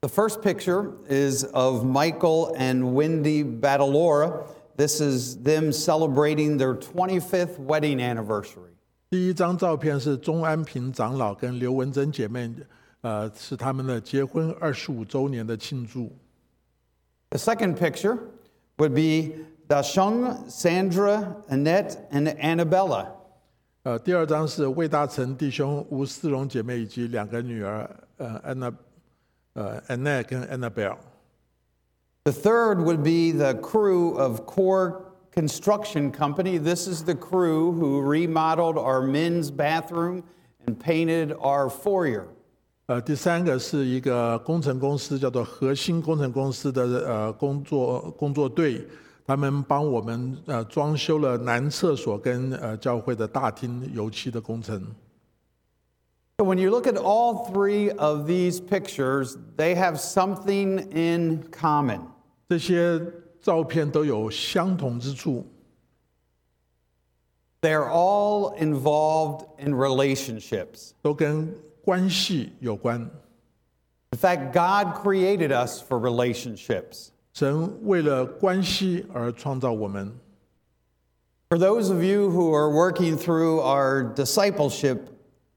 The first picture is of Michael and Wendy Badalora. This is them celebrating their 25th wedding anniversary. 第一张照片是钟安平长老跟刘文珍姐妹，呃，是他们的结婚二十五周年的庆祝。 The second picture would be Dashung, Sandra, Annette, and Annabella. 呃，第二张是魏大成弟兄吴思荣姐妹以及两个女儿，呃，安 娜，呃，Anna 跟 Annabelle。 The third would be the crew of Core Construction Company. This is the crew who remodeled our men's bathroom and painted our foyer. 呃，第三个是一个工程公司，叫做核心工程公司的呃工作工作队，他们帮我们呃装修了男厕所跟呃教会的大厅油漆的工程。 So when you look at all three of these pictures, they have something in common. 这些照片都有相同之处， They're all involved in relationships. 都跟关系有关。 In fact, God created us for relationships. 神为了关系而创造我们。 For those of you who are working through our discipleship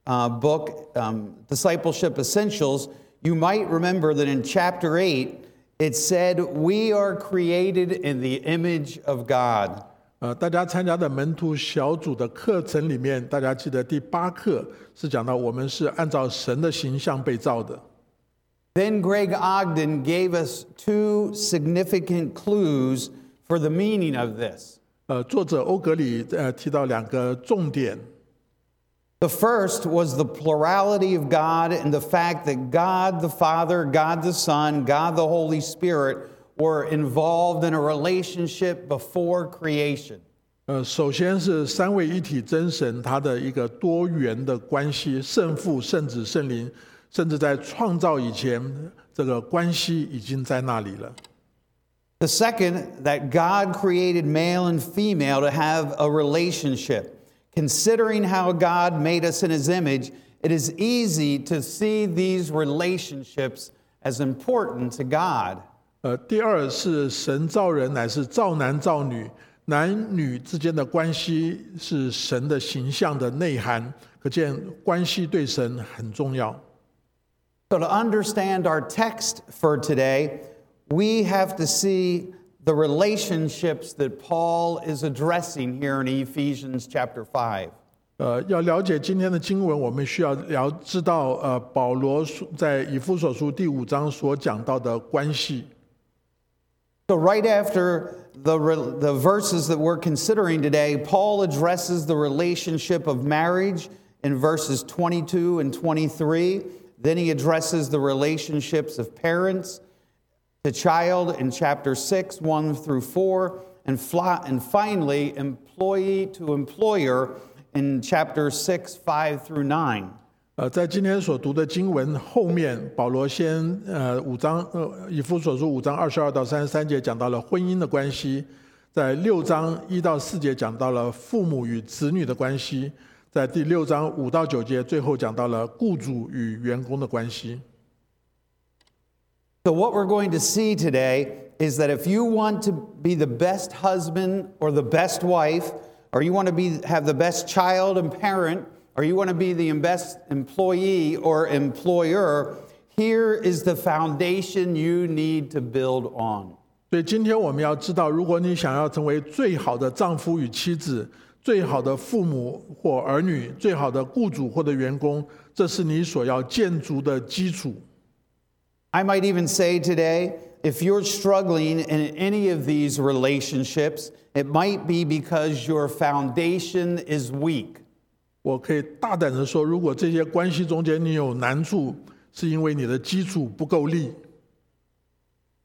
uh, book, um, Discipleship Essentials, you might remember that in chapter 8, it said, We are created in the image of God. 呃，大家参加的门徒小组的课程里面，大家记得第八课是讲到我们是按照神的形象被造的。 Then Greg Ogden gave us two significant clues for the meaning of this. 呃，作者欧格里呃提到两个重点， The first was the plurality of God and the fact that God the Father, God the Son, God the Holy Spirit were involved in a relationship before creation. 呃，首先是三位一体真神他的一个多元的关系，圣父、圣子、圣灵，甚至在创造以前，这个关系已经在那里了。 The second, that God created male and female to have a relationship. Considering how God made us in his image, it is easy to see these relationships as important to God. 呃，第二是神造人乃是造男造女，男女之间的关系是神的形象的内涵，可见关系对神很重要。 So, to understand our text for today, we have to see the relationships that Paul is addressing here in Ephesians chapter 5. 呃，要了解今天的经文，我们需要了知道呃保罗所在以弗所书第五章所讲到的关系。 So, right after the, re- the verses that we're considering today, Paul addresses the relationship of marriage in verses 22 and 23. Then he addresses the relationships of parents To child in chapter 6, 1 through 4. And, fly, and finally, employee to employer in chapter 6, 5 through 9. 呃，在今天所读的经文后面，保罗先呃五章呃以弗所书五章二十二到三十三节讲到了婚姻的关系，在六章一到四节讲到了父母与子女的关系，在第六章五到九节最后讲到了雇主与员工的关系。So, what we're going to see today is that if you want to be the best husband or the best wife, or you want to be, have the best child and parent, or you want to be the best employee or employer, here is the foundation you need to build on. 所以今天我们要知道，如果你想要成为最好的丈夫与妻子、最好的父母或儿女、最好的雇主或者员工，这是你所要建筑的基础。 I might even say today, if you're struggling in any of these relationships, it might be because your foundation is weak. 我可以大胆的说，如果这些关系中间你有难处，是因为你的基础不够力。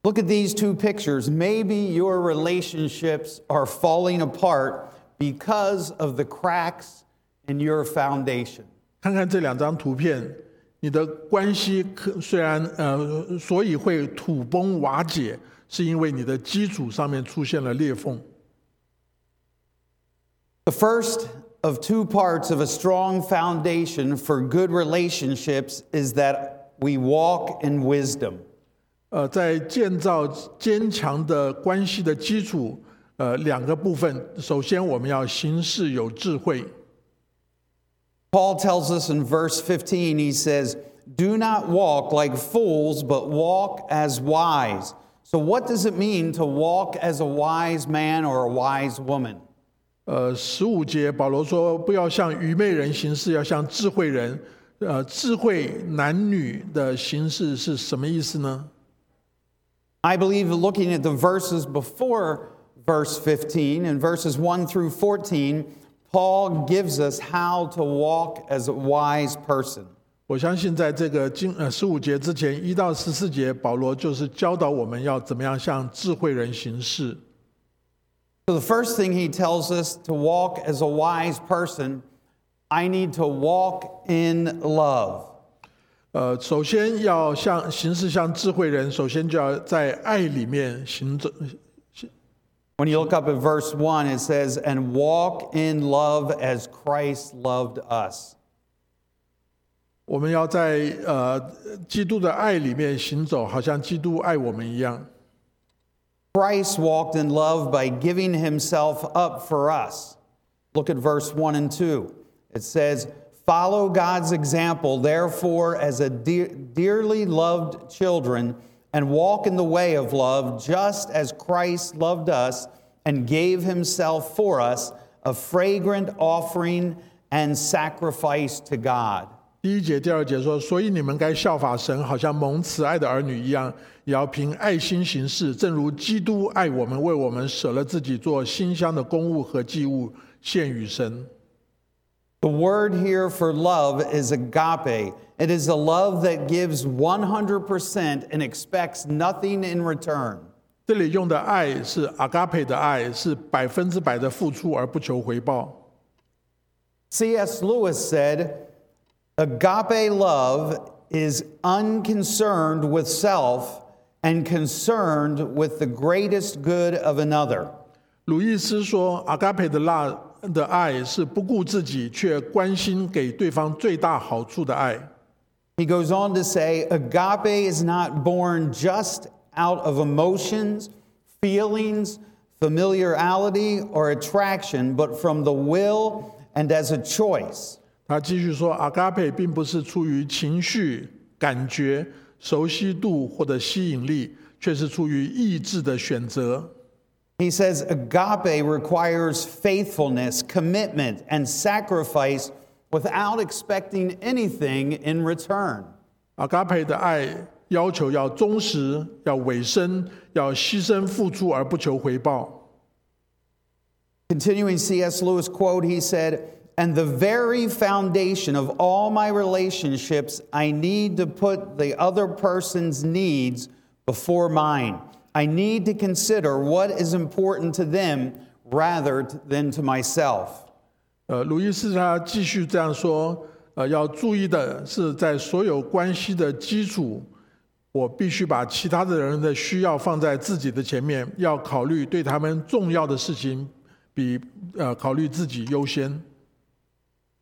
Look at these two pictures. Maybe your relationships are falling apart because of the cracks in your foundation. 看看这两张图片， 你的关系可虽然呃，所以会土崩瓦解，是因为你的基础上面出现了裂缝。The first of two parts of a strong foundation for good relationships is that we walk in wisdom. 呃，在建造坚强的关系的基础，呃，两个部分。首先，我们要行事有智慧。Paul tells us in verse 15, he says, Do not walk like fools, but walk as wise. So, what does it mean to walk as a wise man or a wise woman? 呃，十五节保罗说，不要像愚昧人行事，要像智慧人。呃，智慧男女的形式是什么意思呢？ I believe looking at the verses before verse 15 and verses 1 through 14, Paul gives us how to walk as a wise person. 我相信，在这个经呃十五节之前，一到十四节，保罗就是教导我们要怎么样像智慧人行事。 So, the first thing he tells us to walk as a wise person, I need to walk in love. 呃，首先要像行事像智慧人，首先就要在爱里面行走。 When you look up at verse 1, it says, And walk in love as Christ loved us. 我们要在呃基督的爱里面行走，好像基督爱我们一样。 Christ walked in love by giving himself up for us. Look at verse 1 and 2. It says, Follow God's example, therefore, as a dear, dearly loved children, and walk in the way of love, just as Christ loved us and gave himself for us, a fragrant offering and sacrifice to God. 第一节、第二节说，所以你们该效法神，好像蒙慈爱的儿女一样，也要凭爱心行事，正如基督爱我们，为我们舍了自己，做馨香的公物和祭物献与神。 The word here for love is agape. It is a love that gives 100% and expects nothing in return. 这里用的爱是阿嘎佩的爱，是百分之百的付出而不求回报。 C.S. Lewis said, Agape love is unconcerned with self and concerned with the greatest good of another. 鲁易斯说，阿嘎佩的那 的爱是不顾自己，却关心给对方最大好处的爱。 He goes on to say, Agape is not born just out of emotions, feelings, familiarity, or attraction, but from the will and as a choice. 他继续说，阿嘎佩并不是出于情绪、感觉、熟悉度或者吸引力，却是出于意志的选择。 He says agape requires faithfulness, commitment, and sacrifice without expecting anything in return. 阿嘎佩的爱要求要忠实、要委身、要牺牲付出而不求回报。 Continuing C.S. Lewis quote, he said, And the very foundation of all my relationships, I need to put the other person's needs before mine. I need to consider what is important to them rather t- than to myself. 呃，鲁伊斯他继续这样说，呃，要注意的是，在所有关系的基础，我必须把其他的人的需要放在自己的前面，要考虑对他们重要的事情，比呃考虑自己优先。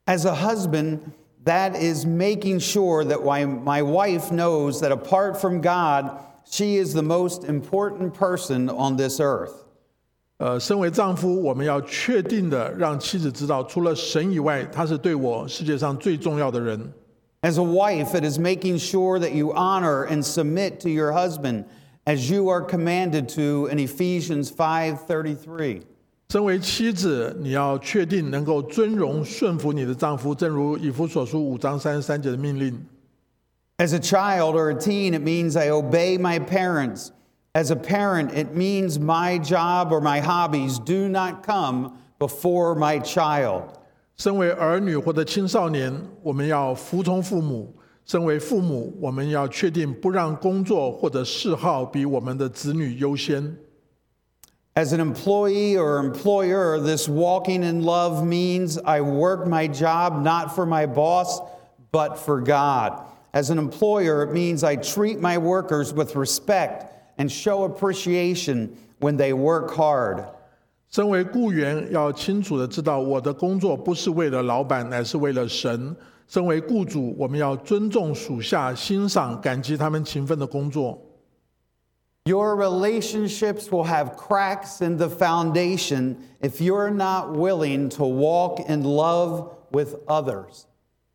As a husband, that is making sure that my, my wife knows that apart from God, she is the most important person on this earth. 呃，身为丈夫，我们要确定的让妻子知道，除了神以外，他是对我世界上最重要的人。 As a wife, it is making sure that you honor and submit to your husband as you are commanded to in Ephesians 5:33. 身为妻子，你要确定能够尊荣顺服你的丈夫，正如以弗所书五章三十三节的命令。 As a child or a teen, it means I obey my parents. As a parent, it means my job or my hobbies do not come before my child. 身为儿女或者青少年，我们要服从父母； 身为父母，我们要确定不让工作或者嗜好比我们的子女优先。 As an employee or employer, this walking in love means I work my job not for my boss, but for God. As an employer, it means I treat my workers with respect and show appreciation when they work hard. 身为雇员，要清楚的知道我的工作不是为了老板，乃是为了神。身为雇主，我们要尊重属下，欣赏、感激他们勤奋的工作。 Your relationships will have cracks in the foundation if you're not willing to walk in love with others.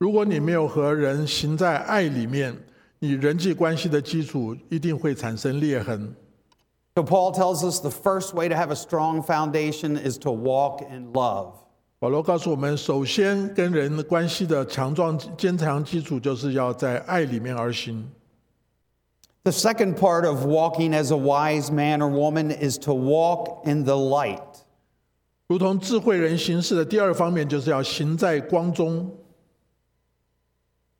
如果你没有和人行在爱里面，你人际关系的基础一定会产生裂痕。 So, Paul tells us the first way to have a strong foundation is to walk in love. 保罗告诉我们，首先跟人的关系的强壮、坚强基础，就是要在爱里面而行。 The second part of walking as a wise man or woman is to walk in the light. 如同智慧人行事的第二方面，就是要行在光中。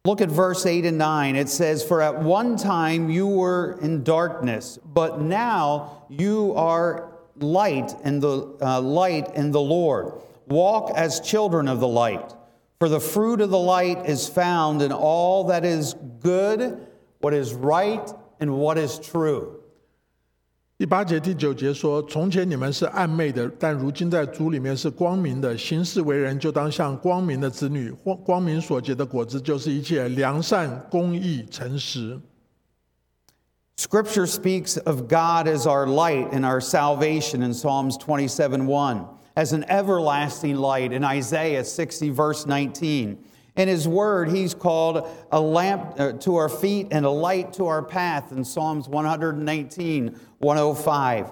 Look at verse 8 and 9. It says, For at one time you were in darkness, but now you are light in the uh, light in the Lord. Walk as children of the light. For the fruit of the light is found in all that is good, what is right, and what is true. 第八节、第九节说：“从前你们是暗昧的，但如今在主里面是光明的。行事为人，就当像光明的子女。光光明所结的果子，就是一切良善、公义、诚实。” Scripture speaks of God as our light and our salvation in Psalms 27 1, as an everlasting light in Isaiah 60, verse 19. In His Word, He's called a lamp uh, to our feet and a light to our path in Psalms 119 105.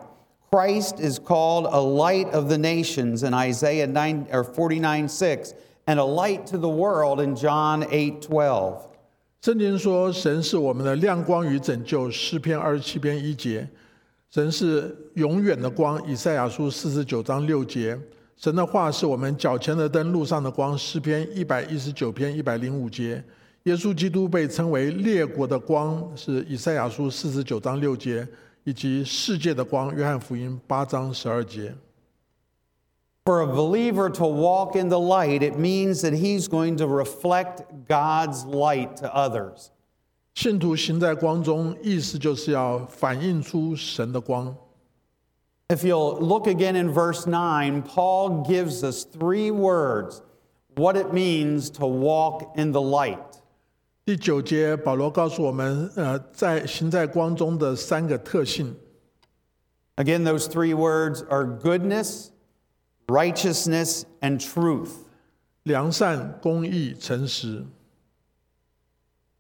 Christ is called a light of the nations in Isaiah 9, or 49 6, and a light to the world in John 8 12. 圣经说：“神是我们的亮光与拯救。”诗篇二十七篇一节。神是永远的光。以赛亚书四十九章六节。 神的话是我们脚前的灯，路上的光。诗篇一百一十九篇一百零五节。耶稣基督被称为列国的光，是以赛亚书四十九章六节，以及世界的光。约翰福音八章十二节。For a believer to walk in the light, it means that he's going to reflect God's light to others. 信徒行在光中，意思就是要反映出神的光。If you'll look again in verse 9, Paul gives us three words what it means to walk in the light. 第九节，保罗告诉我们，呃，在行在光中的三个特性。 Again, those three words are goodness, righteousness, and truth. 良善、公义、诚实。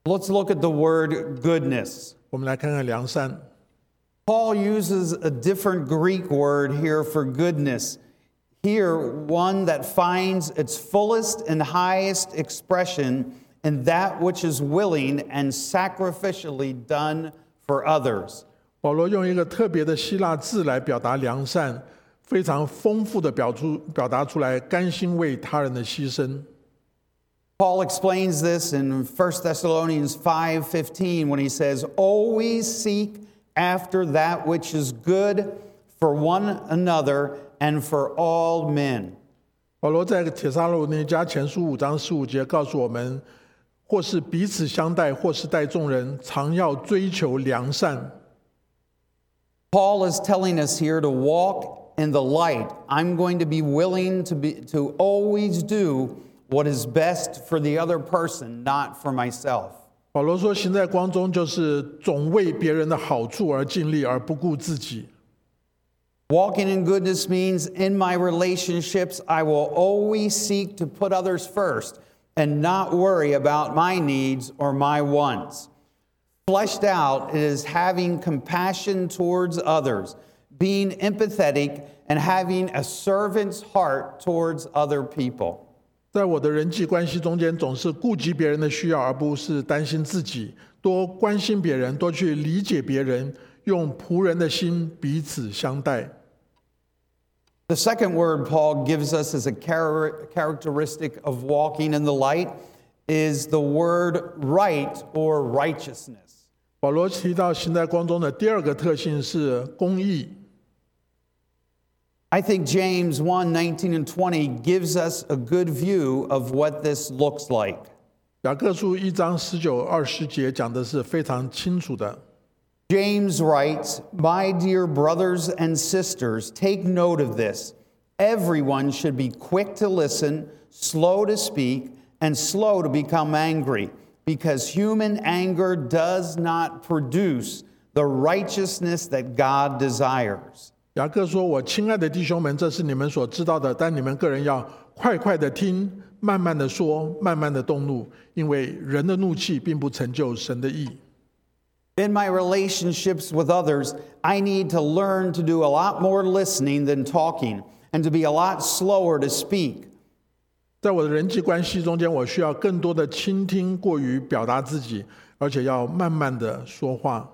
Let's look at the word goodness. 我们来看看良善。 Paul uses a different Greek word here for goodness. Here, one that finds its fullest and highest expression in that which is willing and sacrificially done for others. 保罗用一个特别的希腊字来表达良善，非常丰富的表出表达出来，甘心为他人的牺牲。 Paul explains this in 1 Thessalonians 5:15 when he says, "Always seek after that which is good for one another and for all men." 保罗在铁沙罗尼迦前书五章十五节告诉我们，或是彼此相待，或是待众人，常要追求良善。 Paul is telling us here to walk in the light. I'm going to be willing to be to always do what is best for the other person, not for myself. 保罗说：“行在光中，就是总为别人的好处而尽力，而不顾自己。 Walking in goodness means in my relationships, I will always seek to put others first and not worry about my needs or my wants. Fleshed out, it is having compassion towards others, being empathetic, and having a servant's heart towards other people. 在我的人际关系中间，总是顾及别人的需要，而不是担心自己。多关心别人，多去理解别人，用仆人的心彼此相待。The second word Paul gives us as a char- characteristic of walking in the light is the word right or righteousness. 保罗提到行在光中的第二个特性是公义。I think James 1 19 and 20 gives us a good view of what this looks like. 雅各书一章十九二十节讲的是非常清楚的。 James writes, My dear brothers and sisters, take note of this. Everyone should be quick to listen, slow to speak, and slow to become angry, because human anger does not produce the righteousness that God desires. 雅各说：“我亲爱的弟兄们，这是你们所知道的，但你们个人要快快的听，慢慢的说，慢慢的动怒，因为人的怒气并不成就神的意。In my relationships with others, I need to learn to do a lot more listening than talking, and to be a lot slower to speak. 在我的人际关系中间，我需要更多的倾听，过于表达自己，而且要慢慢的说话。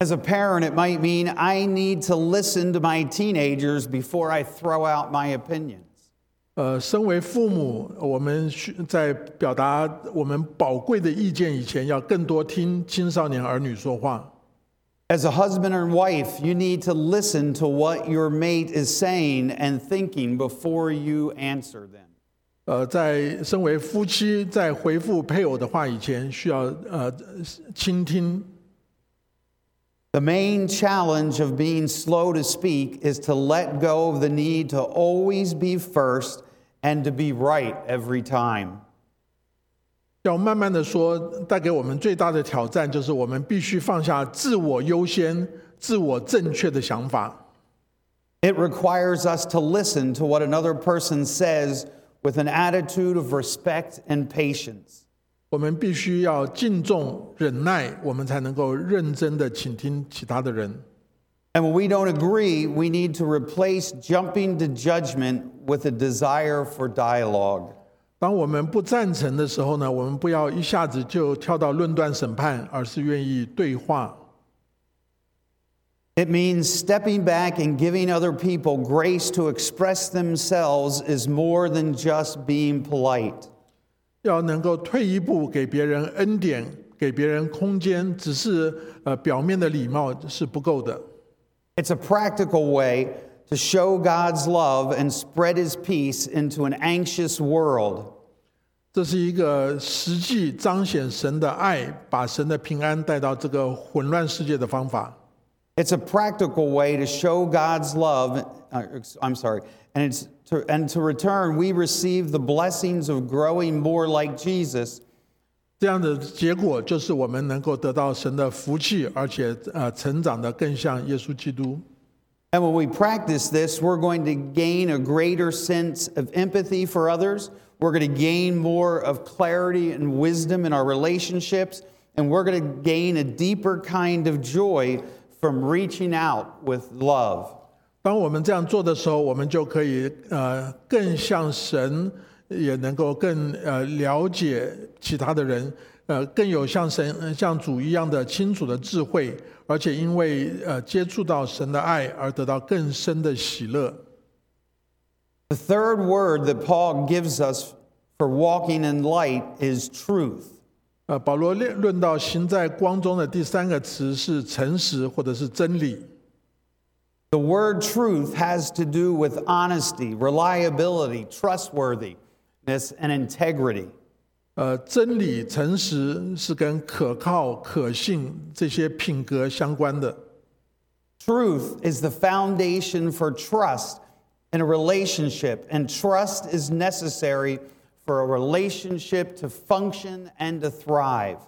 As a parent, it might mean I need to listen to my teenagers before I throw out my opinions. 呃，身为父母，我们需在表达我们宝贵的意见以前，要更多听青少年儿女说话。 As a husband and wife, you need to listen to what your mate is saying and thinking before you answer them. 呃，在身为夫妻，在回复配偶的话以前，需要呃倾听。 The main challenge of being slow to speak is to let go of the need to always be first and to be right every time. 要慢慢的说，带给我们最大的挑战就是我们必须放下自我优先、自我正确的想法。 It requires us to listen to what another person says with an attitude of respect and patience. 我们必须要敬重、忍耐，我们才能够认真的倾听其他的人。 And when we don't agree, we need to replace jumping to judgment with a desire for dialogue. 当我们不赞成的时候呢，我们不要一下子就跳到论断审判，而是愿意对话。 It means stepping back and giving other people grace to express themselves is more than just being polite. 要能够退一步，给别人恩典，给别人空间，只是呃表面的礼貌是不够的。It's a practical way to show God's love and spread his peace into an anxious world. 这是一个实际彰显神的爱，把神的平安带到这个混乱世界的方法。It's a practical way to show God's love. uh, I'm sorry. And, it's to, and to return, we receive the blessings of growing more like Jesus 这样的结果就是我们能够得到神的福气，而且呃成长的更像耶稣基督。 And when we practice this, we're going to gain a greater sense of empathy for others. We're going to gain more of clarity and wisdom in our relationships. And we're going to gain a deeper kind of joy from reaching out with love. 当我们这样做的时候，我们就可以呃更像神，也能够更呃了解其他的人，呃更有像神呃像主一样的清楚的智慧，而且因为呃接触到神的爱而得到更深的喜乐。The third word that Paul gives us for walking in light is truth. 呃，保罗论论到行在光中的第三个词是诚实或者是真理。The word truth has to do with honesty, reliability, trustworthiness, and integrity. 呃，真理、诚实是跟可靠、可信这些品格相关的。 Truth is the foundation for trust in a relationship, and trust is necessary for a relationship to function and to thrive.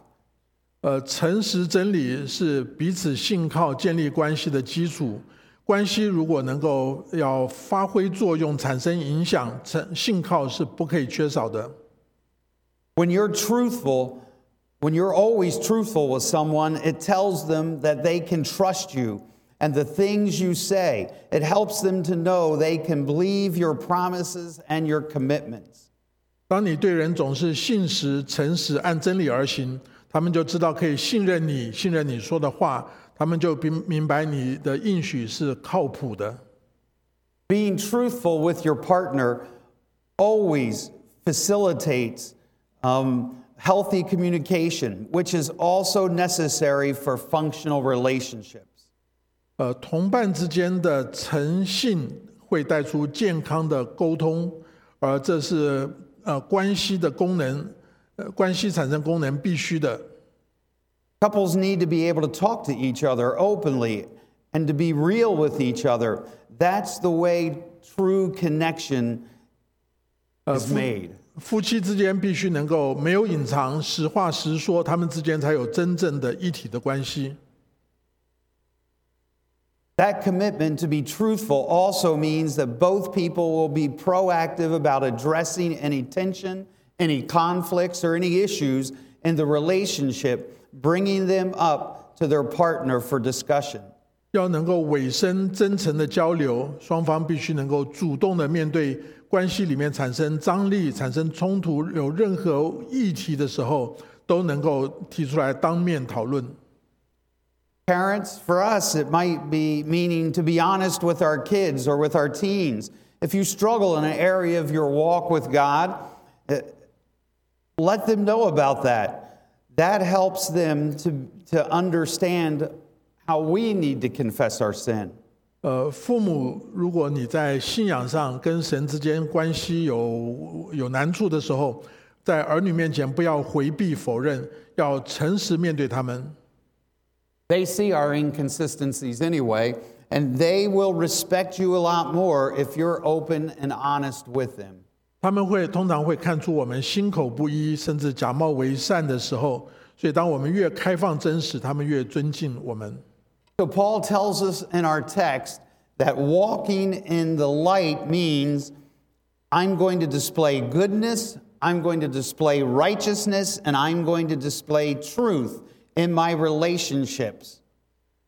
呃，诚实真理是彼此信靠、建立关系的基础。 关系如果能够要发挥作用、产生影响，诚信靠是不可以缺少的。When you're truthful, when you're always truthful with someone, it tells them that they can trust you and the things you say. It helps them to know they can believe your promises and your commitments. 当你对人总是信实、诚实，按真理而行，他们就知道可以信任你，信任你说的话，他们就明明白你的应许是靠谱的。Being truthful with your partner always facilitates um, healthy communication, which is also necessary for functional relationships. 呃，同伴之间的诚信会带出健康的沟通，而这是呃关系的功能，呃关系产生功能必须的。Couples need to be able to talk to each other openly and to be real with each other. That's the way true connection is made. 夫妻之间必须能够没有隐藏，实话实说，他们之间才有真正的一体的关系。 That commitment to be truthful also means that both people will be proactive about addressing any tension, any conflicts, or any issues in the relationship, bringing them up to their partner for discussion. 要能够委身真诚的交流，双方必须能够主动的面对关系里面产生张力、产生冲突，有任何议题的时候，都能够提出来当面讨论。 Parents, for us, it might be meaning to be honest with our kids or with our teens. If you struggle in an area of your walk with God, eh, let them know about that. That helps them to, to understand how we need to confess our sin. 呃，父母，如果你在信仰上跟神之间关系有有难处的时候，在儿女面前不要回避否认，要诚实面对他们。 They see our inconsistencies anyway, and they will respect you a lot more if you're open and honest with them. 他们会通常会看出我们心口不一，甚至假冒为善的时候，所以当我们越开放真实，他们越尊敬我们。So, Paul tells us in our text that walking in the light means I'm going to display goodness, I'm going to display righteousness, and I'm going to display truth in my relationships.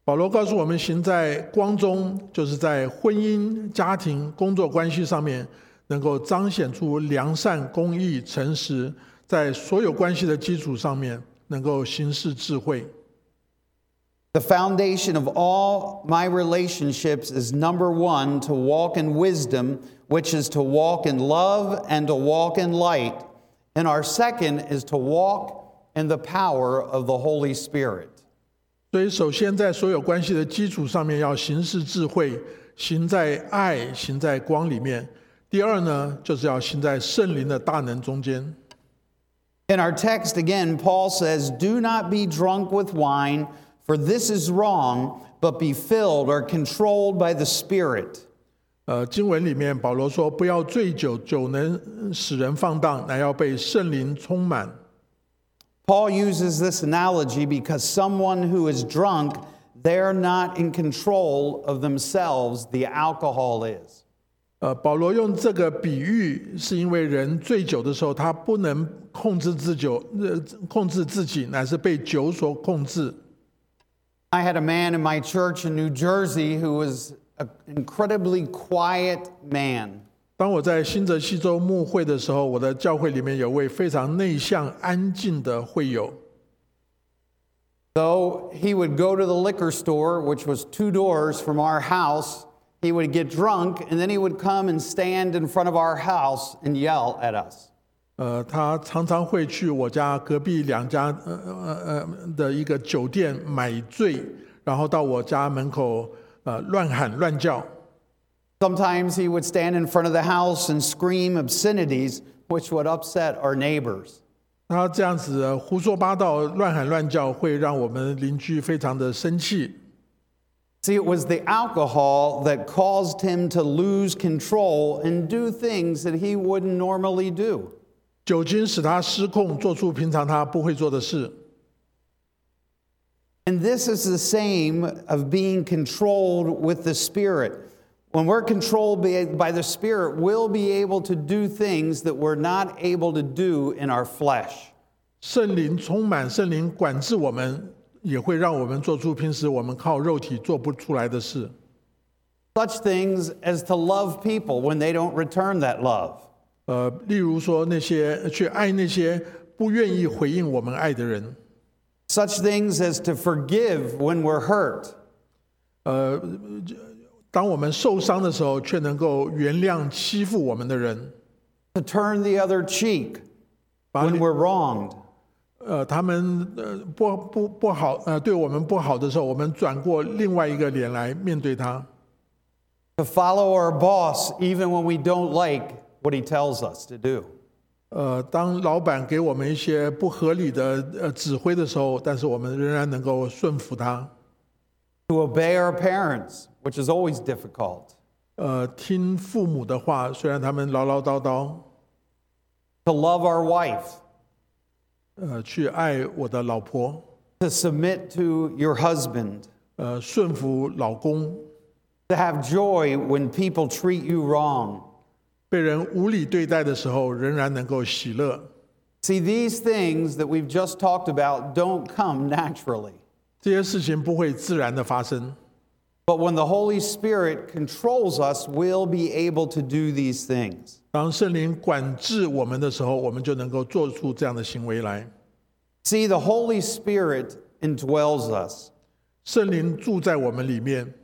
保罗告诉我们，行在光中，就是在婚姻、家庭、工作关系上面，能够彰显出良善、公义、诚实，在所有关系的基础上面，能够行事智慧。The foundation of all my relationships is number one, to walk in wisdom, which is to walk in love and to walk in light. And our second is to walk in the power of the Holy Spirit. 所以，首先在所有关系的基础上面，要行事智慧，行在爱，行在光里面。第二呢，就是要行在圣灵的大能中间。 In our text, again, Paul says, Do not be drunk with wine, for this is wrong, but be filled or controlled by the Spirit. 呃，经文里面保罗说：“不要醉酒，酒能使人放荡，乃要被圣灵充满。” Paul uses this analogy because someone who is drunk, they're not in control of themselves, the alcohol is. 呃，保罗用这个比喻，是因为人醉酒的时候，他不能控制自酒，呃，控制自己，乃是被酒所控制。I had a man in my church in New Jersey who was an incredibly quiet man. 当我在新泽西州牧会的时候，我的教会里面有位非常内向、安静的会友。Though he would go to the liquor store, which was two doors from our house, he would get drunk and then he would come and stand in front of our house and yell at us. 呃，他常常会去我家隔壁两家呃呃呃的一个酒店买醉，然后到我家门口呃乱喊乱叫。 Sometimes he would stand in front of the house and scream obscenities, which would upset our neighbors. 他这样子呃胡说八道、乱喊乱叫，会让我们邻居非常的生气。 See, it was the alcohol that caused him to lose control and do things that he wouldn't normally do. 酒精使他失控，做出平常他不会做的事。 And this is the same of being controlled with the Spirit. When we're controlled by by the Spirit, we'll be able to do things that we're not able to do in our flesh. 圣灵充满，圣灵管制我们， 也会让我们做出平时我们靠肉体做不出来的事。 Such things as to love people when they don't return that love. 呃，例如说那些去爱那些不愿意回应我们爱的人， Such things as to forgive when we're hurt. 呃，当我们受伤的时候，却能够原谅欺负我们的人， To turn the other cheek把 when 脸 we're wronged. 呃，他们呃不不不好，呃，对我们不好的时候，我们转过另外一个脸来面对他。To follow our boss even when we don't like what he tells us to do. 呃，当老板给我们一些不合理的呃指挥的时候，但是我们仍然能够顺服他。To obey our parents, which is always difficult. 呃，听父母的话，虽然他们唠唠叨叨，To love our wife. 呃，去爱我的老婆，To submit to your husband. 呃，顺服老公，To have joy when people treat you wrong. 被人无理对待的时候，仍然能够喜乐。See, these things that we've just talked about don't come naturally. 这些事情不会自然的发生，But when the Holy Spirit controls us, we'll be able to do these things. 当圣灵管制我们的时候，我们就能够做出这样的行为来。 See, the Holy Spirit indwells us. 圣灵住在我们里面，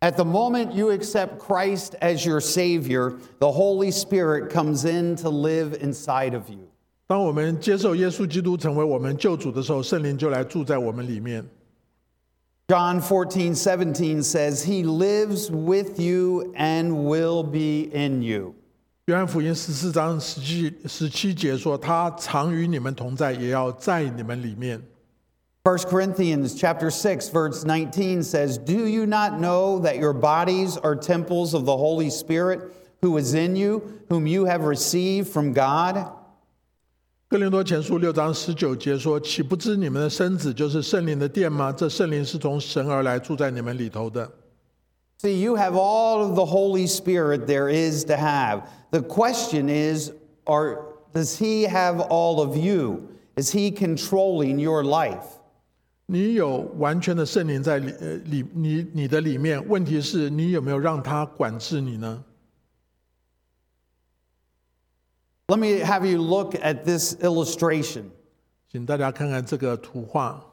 At the moment you accept Christ as your Savior, the Holy Spirit comes in to live inside of you. 当我们接受耶稣基督成为我们救主的时候，圣灵就来住在我们里面。 John 14, 17 says, He lives with you and will be in you. 约翰福音十四章十七十七节说：“他常与你们同在，也要在你们里面。 1 Corinthians chapter 6 verse 19 says, "Do you not know that your bodies are temples of the Holy Spirit who is in you, whom you have received from God?" ” 哥林多前书六章十九节说：“岂不知你们的身子就是圣灵的殿吗？这圣灵是从神而来，住在你们里头的。See, you have all of the Holy Spirit there is to have. The question is, are, does he have all of you? Is he controlling your life? 你有完全的圣灵在里呃里你你的里面，问题是你有没有让他管制你呢？Let me have you look at this illustration. 请大家看看这个图画。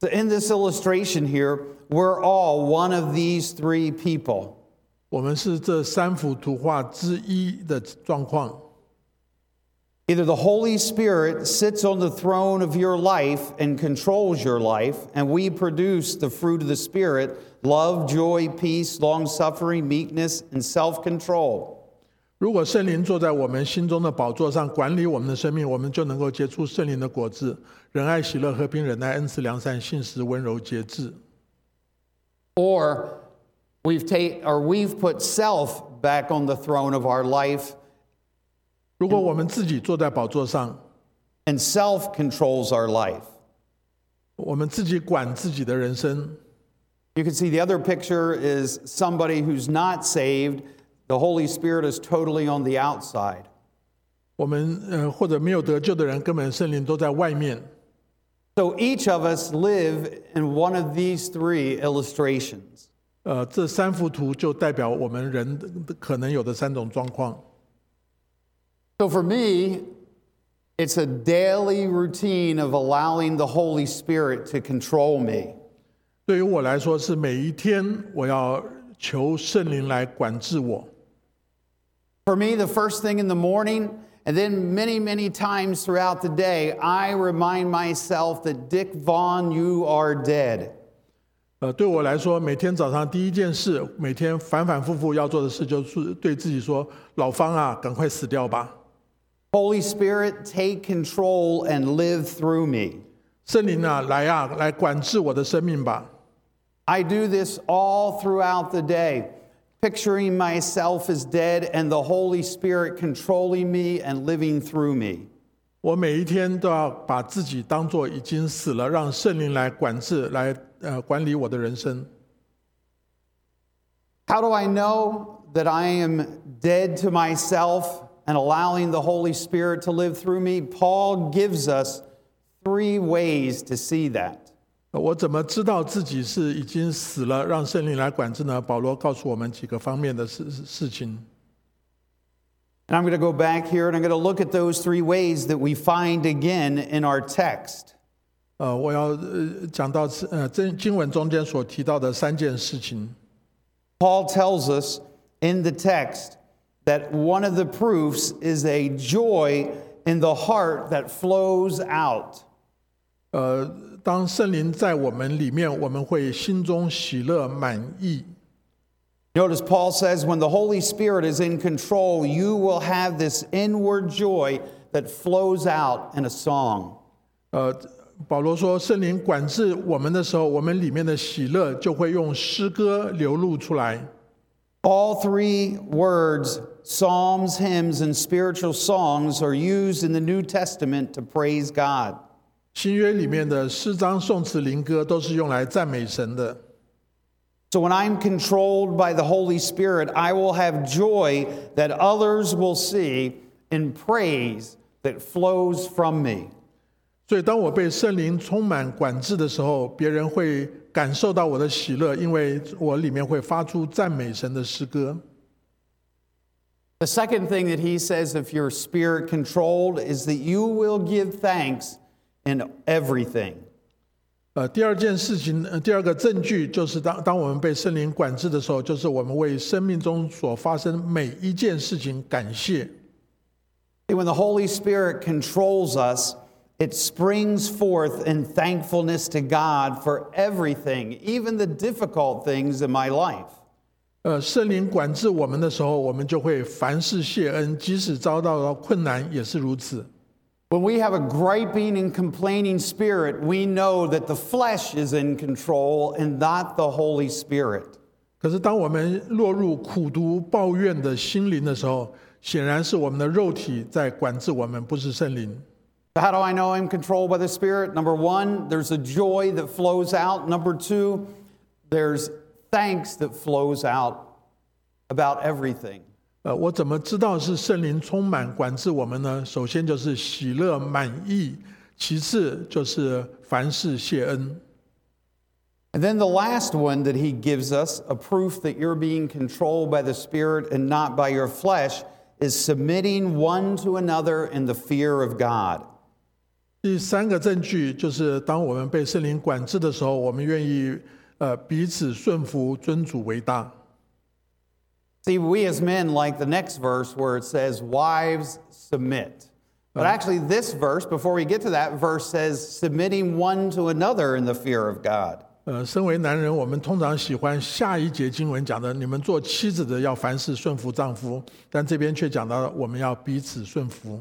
So in this illustration here, we're all one of these three people. 我们是这三幅图画之一的状况。 Either the Holy Spirit sits on the throne of your life and controls your life, and we produce the fruit of the Spirit love, joy, peace, long suffering, meekness, and self control. 如果圣灵坐在我们心中的宝座上，管理我们的生命，我们就能够结出圣灵的果子：仁爱、喜乐、和平、忍耐、恩慈、良善、信实、温柔、节制。 Or we've, ta- or we've put self back on the throne of our life, 如果我们自己坐在宝座上， and self controls our life. 我们自己管自己的人生， You can see the other picture is somebody who's not saved. The Holy Spirit is totally on the outside. 我们呃或者没有得救的人，根本圣灵都在外面。 So each of us live in one of these three illustrations. 呃，这三幅图就代表我们人的可能有的三种状况。 So for me, it's a daily routine of allowing the Holy Spirit to control me. 对于我来说，是每一天我要求圣灵来管制我。 For me, the first thing in the morning, and then many, many times throughout the day, I remind myself that Dick Vaughn, you are dead. 呃，对我来说，每天早上第一件事，每天反反复复要做的事，就是对自己说：“老方啊，赶快死掉吧！ Holy Spirit, take control and live through me. 圣灵啊，来啊，来管制我的生命吧！” I do this all throughout the day, picturing myself as dead and the Holy Spirit controlling me and living through me. 我每一天都要把自己当做已经死了，让圣灵来管制，来呃管理我的人生。 How do I know that I am dead to myself and allowing the Holy Spirit to live through me? Paul gives us three ways to see that. 呃我怎么知道自己是已经死了，让圣灵来管制呢？保罗告诉我们几个方面的事事情。 And I'm going to go back here and I'm going to look at those three ways that we find again in our text. 呃，我要呃讲到呃经经文中间所提到的三件事情。 Paul tells us in the text that one of the proofs is a joy in the heart that flows out. 呃， 当圣灵在我们里面，我们会心中喜乐满意。 Notice Paul says, when the Holy Spirit is in control, you will have this inward joy that flows out in a song. 呃，保罗说，圣灵管制我们的时候，我们里面的喜乐就会用诗歌流露出来。 All three words, psalms, hymns, and spiritual songs, are used in the New Testament to praise God. 新约里面的诗章、颂词、灵歌都是用来赞美神的。 So when I'm controlled by the Holy Spirit, I will have joy that others will see in praise that flows from me. 所以，当我被圣灵充满管制的时候，别人会感受到我的喜乐，因为我里面会发出赞美神的诗歌。 The second thing that he says, if you're spirit controlled, is that you will give thanks in everything. 呃，第二件事情，呃，第二个证据就是当当我们被圣灵管制的时候，就是我们为生命中所发生每一件事情感谢。 See, When the Holy Spirit controls us, it springs forth in thankfulness to God for everything, even the difficult things in my life. 呃，圣灵管制我们的时候，我们就会凡事谢恩，即使遭到了困难也是如此。 when we have a griping and complaining spirit, we know that the flesh is in control and not the Holy Spirit. 可是，当我们落入苦毒、抱怨的心灵的时候，显然是我们的肉体在管制我们，不是圣灵。How do I know I'm controlled by the Spirit? Number one, there's a joy that flows out. Number two, there's thanks that flows out about everything. 呃，我怎么知道是圣灵充满管制我们呢？首先就是喜乐满意，其次就是凡事谢恩。And then the last one that he gives us, a proof that you're being controlled by the Spirit and not by your flesh, is submitting one to another in the fear of God. 第三个证据就是，当我们被圣灵管制的时候，我们愿意呃彼此顺服，尊主为大。See, we as men like the next verse where it says, Wives, submit. But actually, this verse, before we get to that verse, says, submitting one to another in the fear of God. 呃，身为男人，我们通常喜欢下一节经文讲的，你们做妻子的要凡事顺服丈夫，但这边却讲到我们要彼此顺服。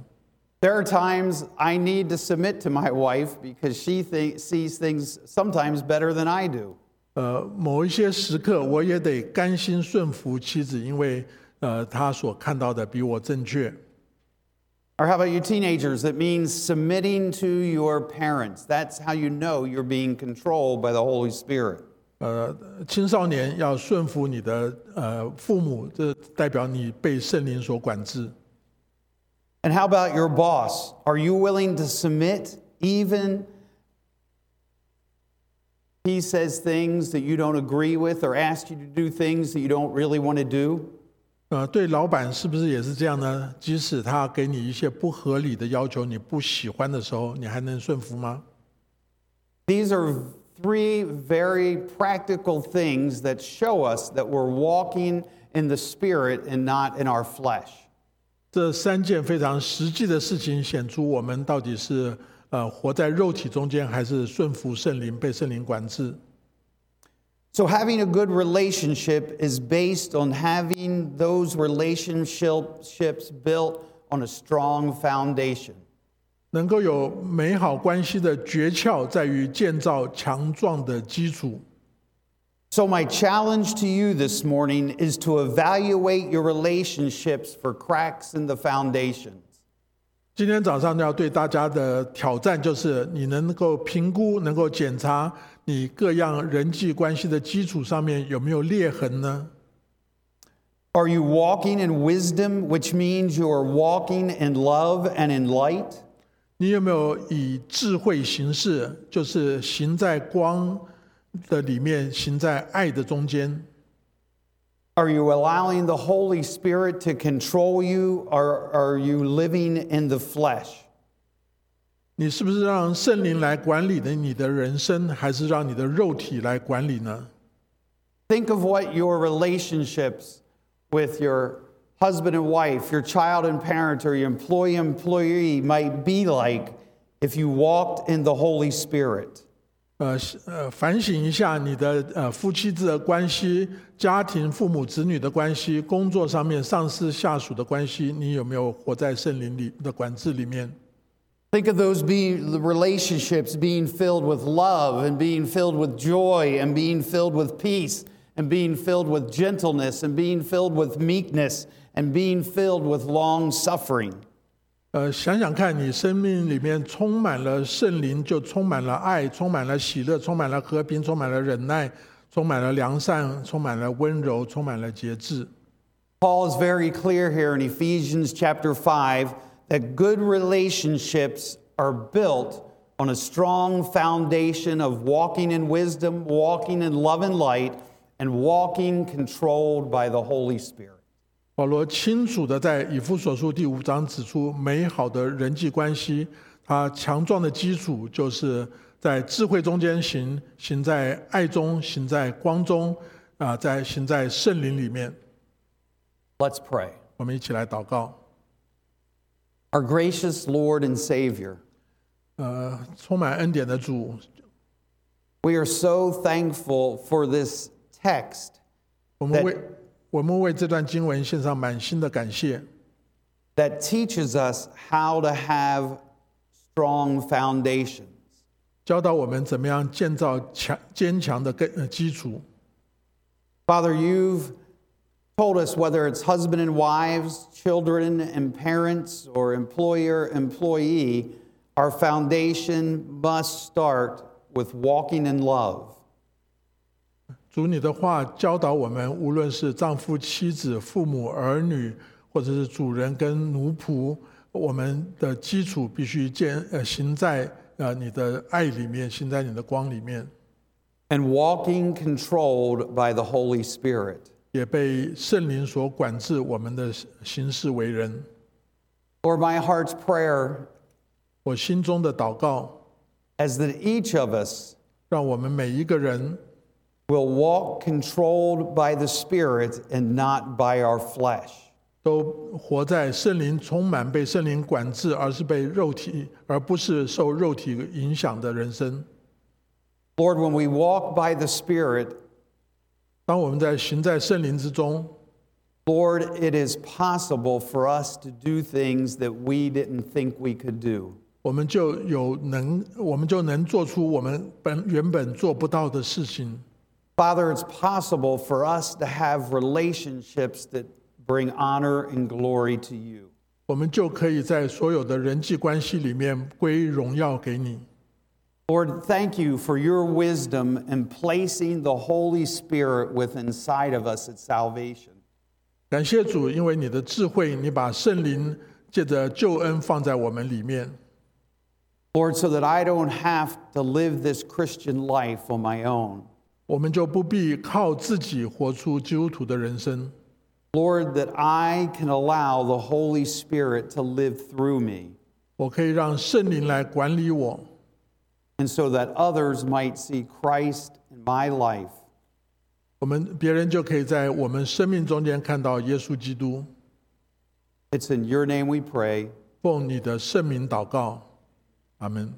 There are times I need to submit to my wife because she thi- sees things sometimes better than I do. 呃，某一些时刻，我也得甘心顺服妻子，因为呃，她所看到的比我正确。 Or how about you teenagers? It means submitting to your parents. That's how you know you're being controlled by the Holy Spirit. 呃，青少年要顺服你的呃父母，这代表你被圣灵所管制。 And how about your boss? Are you willing to submit even he says things that you don't agree with or asks you to do things that you don't really want to do? 呃，对老板是不是也是这样呢？即使他给你一些不合理的要求，你不喜欢的时候，你还能顺服吗？ These are three very practical things that show us that we're walking in the Spirit and not in our flesh. 这三件非常实际的事情，显出我们到底是 呃活在肉体中间，还是顺服圣灵，被圣灵管制。 So, having a good relationship is based on having those relationships built on a strong foundation. 能够有美好关系的诀窍，在于建造强壮的基础。 So, my challenge to you this morning is to evaluate your relationships for cracks in the foundations. 今天早上要对大家的挑战就是，你能够评估、能够检查你各样人际关系的基础上面有没有裂痕呢？Are you walking in wisdom, which means you are walking in love and in light? 你有没有以智慧行事，就是行在光的里面，行在爱的中间？Are you allowing the Holy Spirit to control you, or are you living in the flesh? 你是不是让圣灵来管理的你的人生，还是让你的肉体来管理呢？ Think of what your relationships with your husband and wife, your child and parent, or your employee employee might be like if you walked in the Holy Spirit. 呃呃，反省一下你的呃夫妻制的关系、家庭、父母子女的关系、工作上面上司下属的关系，你有没有活在圣灵里的管制里面？Think of those being the relationships being filled with love and being filled with joy and being filled with peace and being filled with gentleness and being filled with meekness and being filled with long suffering. 呃，想想看你生命里面充满了圣灵，就充满了爱，充满了喜乐，充满了和平，充满了忍耐，充满了良善，充满了温柔，充满了节制。 Paul is very clear here in Ephesians chapter 5 that good relationships are built on a strong foundation of walking in wisdom, walking in love and light, and walking controlled by the Holy Spirit. 保罗清楚的在以弗所书第五章指出，美好的人际关系，它强壮的基础就是在智慧中间行，行在爱中，行在光中，啊、在行在圣灵里面。Let's pray. 我们一起来祷告。Our gracious Lord and Savior, 呃，充满恩典的主，we are so thankful for this text 我们为我们为这段经文献上满心的感谢。 that teaches us how to have strong foundations. 教导我们怎么样建造强坚强的根呃基础。 Father, you've told us whether it's husband and wives, children and parents, or employer, employee, our foundation must start with walking in love. 主，你的话教导我们，无论是丈夫、妻子、父母、儿女，或者是主人跟奴仆，我们的基础必须建呃行在呃你的爱里面，行在你的光里面，And walking controlled by the Holy Spirit. 也被圣灵所管制我们的行事为人。Lord, my heart's prayer 我心中的祷告，，as that each of us 让我们每一个人 will walk controlled by the Spirit and not by our flesh. 都活在圣灵充满、被圣灵管制，而是被肉体，而不是受肉体影响的人生。 Lord, when we walk by the Spirit, 当我们在行在圣灵之中， Lord, it is possible for us to do things that we didn't think we could do. 我们就有能，我们就能做出我们本原本做不到的事情。 Father, it's possible for us to have relationships that bring honor and glory to you. 我们就可以在所有的人际关系里面归荣耀给你。 Lord, thank you for your wisdom in placing the Holy Spirit within inside of us at salvation. 感谢主，因为你的智慧，你把圣灵借着救恩放在我们里面， Lord, so that I don't have to live this Christian life on my own. 我们就不必靠自己活出基督徒的人生。 Lord, that I can allow the Holy Spirit to live through me, 我可以让圣灵来管理我， and so that others might see Christ in my life. 我们别人就可以在我们生命中间看到耶稣基督。 It's in your name we pray. 奉你的圣名祷告，阿门。